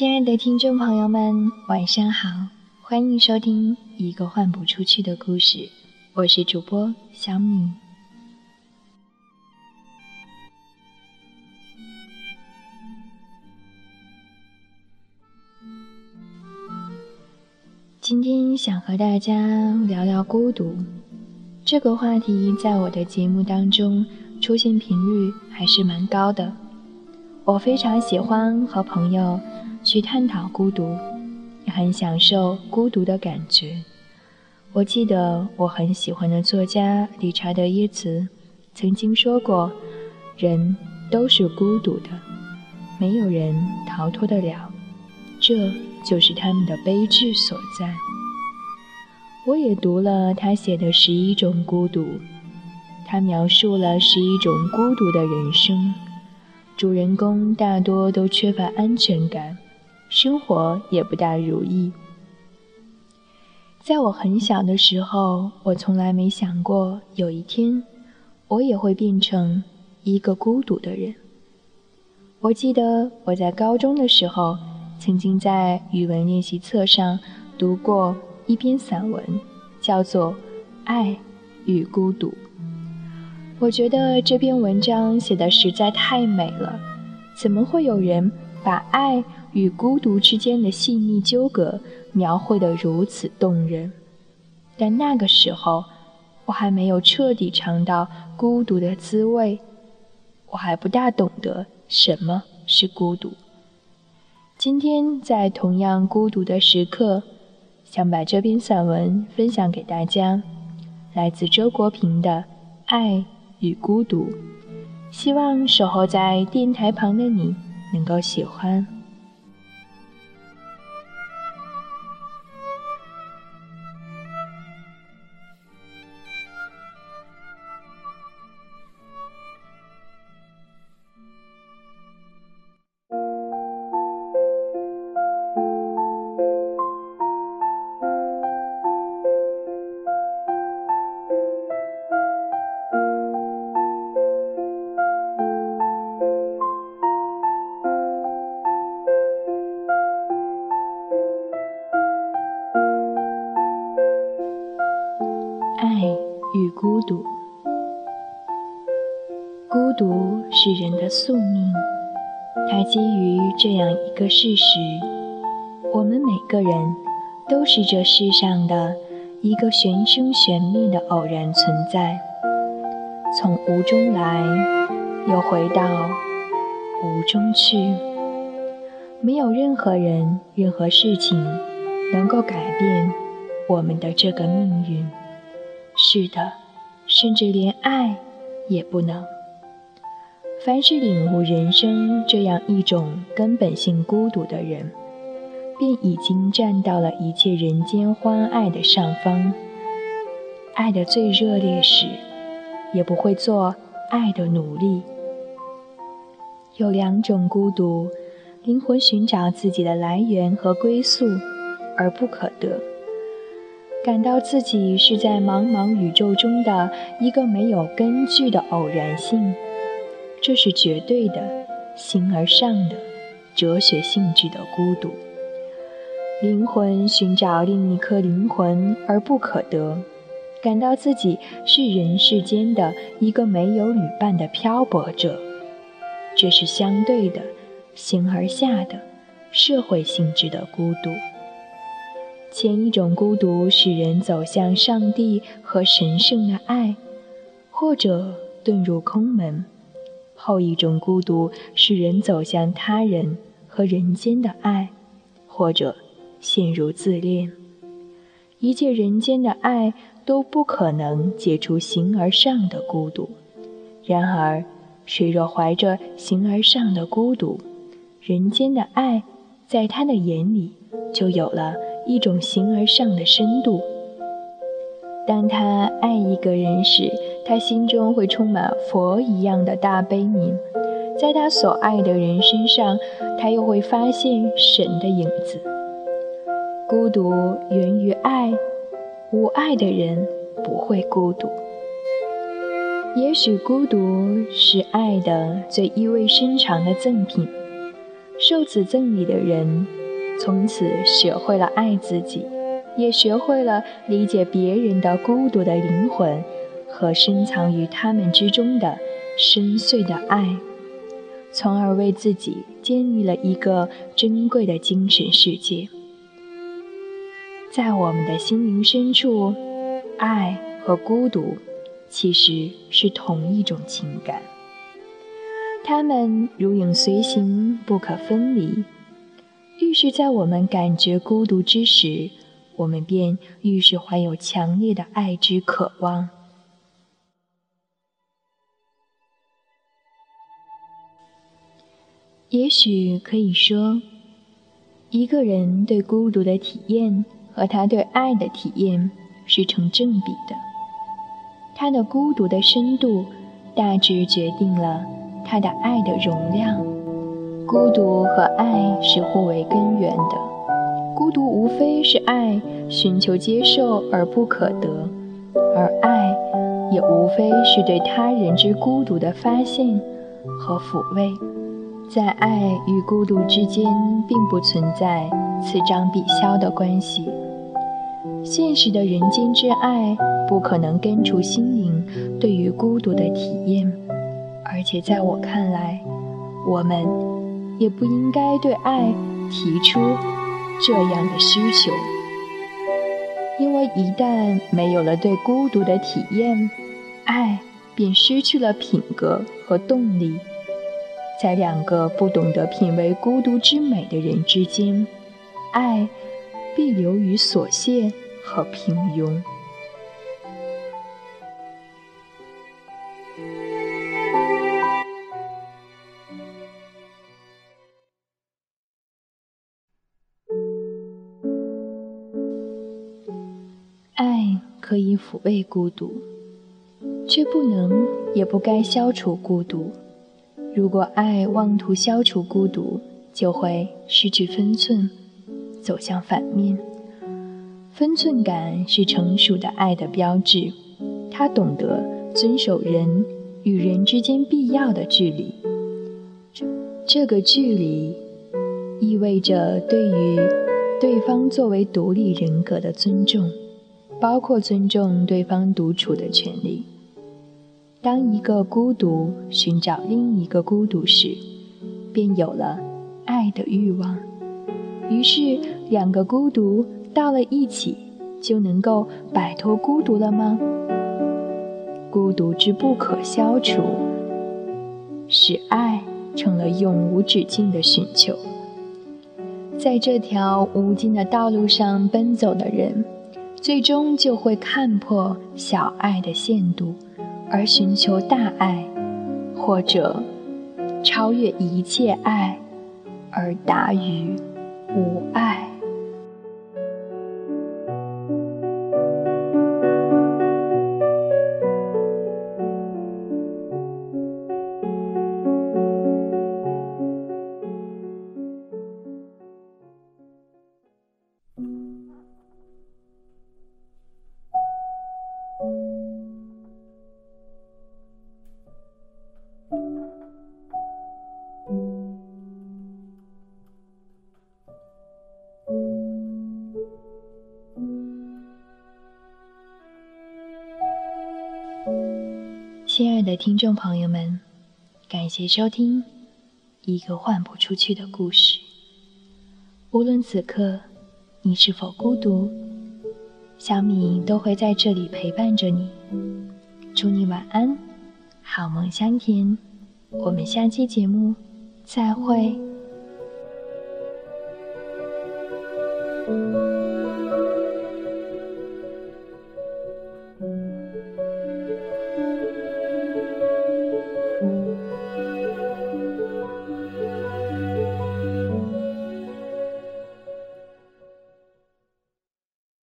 亲爱的听众朋友们，晚上好，欢迎收听一个换不出去的故事，我是主播小米。今天想和大家聊聊孤独这个话题，在我的节目当中出现频率还是蛮高的。我非常喜欢和朋友去探讨孤独，也很享受孤独的感觉。我记得我很喜欢的作家理查德耶茨曾经说过：“人都是孤独的，没有人逃脱得了。”这。就是他们的悲剧所在。我也读了他写的《十一种孤独》，他描述了十一种孤独的人生。主人公大多都缺乏安全感，生活也不大如意。在我很小的时候，我从来没想过有一天，我也会变成一个孤独的人。我记得我在高中的时候。曾经在语文练习册上读过一篇散文，叫做《爱与孤独》。我觉得这篇文章写的实在太美了，怎么会有人把爱与孤独之间的细腻纠葛描绘得如此动人？但那个时候，我还没有彻底尝到孤独的滋味，我还不大懂得什么是孤独。今天在同样孤独的时刻，想把这篇散文分享给大家，来自周国平的《爱与孤独》，希望守候在电台旁的你能够喜欢。与孤独，孤独是人的宿命。它基于这样一个事实：我们每个人都是这世上的一个玄生玄灭的偶然存在，从无中来，又回到无中去。没有任何人、任何事情能够改变我们的这个命运。是的。甚至连爱也不能。凡是领悟人生这样一种根本性孤独的人，便已经站到了一切人间欢爱的上方。爱的最热烈时，也不会做爱的努力。有两种孤独：灵魂寻找自己的来源和归宿，而不可得。感到自己是在茫茫宇宙中的一个没有根据的偶然性，这是绝对的、形而上的、哲学性质的孤独。灵魂寻找另一颗灵魂而不可得，感到自己是人世间的一个没有旅伴的漂泊者，这是相对的、形而下的、社会性质的孤独。前一种孤独使人走向上帝和神圣的爱，或者遁入空门；后一种孤独使人走向他人和人间的爱，或者陷入自恋。一切人间的爱都不可能解除形而上的孤独。然而，谁若怀着形而上的孤独，人间的爱在他的眼里就有了。一种形而上的深度。当他爱一个人时，他心中会充满佛一样的大悲悯；在他所爱的人身上，他又会发现神的影子。孤独源于爱，无爱的人不会孤独。也许孤独是爱的最意味深长的赠品。受此赠礼的人，从此学会了爱自己，也学会了理解别人的孤独的灵魂和深藏于他们之中的深邃的爱，从而为自己建立了一个珍贵的精神世界。在我们的心灵深处，爱和孤独其实是同一种情感。它们如影随形，不可分离。愈是在我们感觉孤独之时，我们便愈是怀有强烈的爱之渴望。也许可以说，一个人对孤独的体验和他对爱的体验是成正比的。他的孤独的深度，大致决定了。他的爱的容量，孤独和爱是互为根源的。孤独无非是爱寻求接受而不可得，而爱也无非是对他人之孤独的发现和抚慰。在爱与孤独之间，并不存在此长彼消的关系。现实的人间之爱，不可能根除心灵对于孤独的体验。而且在我看来，我们也不应该对爱提出这样的需求，因为一旦没有了对孤独的体验，爱便失去了品格和动力。在两个不懂得品味孤独之美的人之间，爱必流于琐屑和平庸。抚慰孤独，却不能也不该消除孤独。如果爱妄图消除孤独，就会失去分寸，走向反面。分寸感是成熟的爱的标志，它懂得遵守人与人之间必要的距离。这个距离意味着对于对方作为独立人格的尊重。包括尊重对方独处的权利。当一个孤独寻找另一个孤独时，便有了爱的欲望。于是，两个孤独到了一起，就能够摆脱孤独了吗？孤独之不可消除，使爱成了永无止境的寻求。在这条无尽的道路上奔走的人。最终就会看破小爱的限度，而寻求大爱，或者超越一切爱，而达于无爱。亲爱的听众朋友们感谢收听一个换不出去的故事。无论此刻你是否孤独小米都会在这里陪伴着你。祝你晚安好梦香甜我们下期节目再会。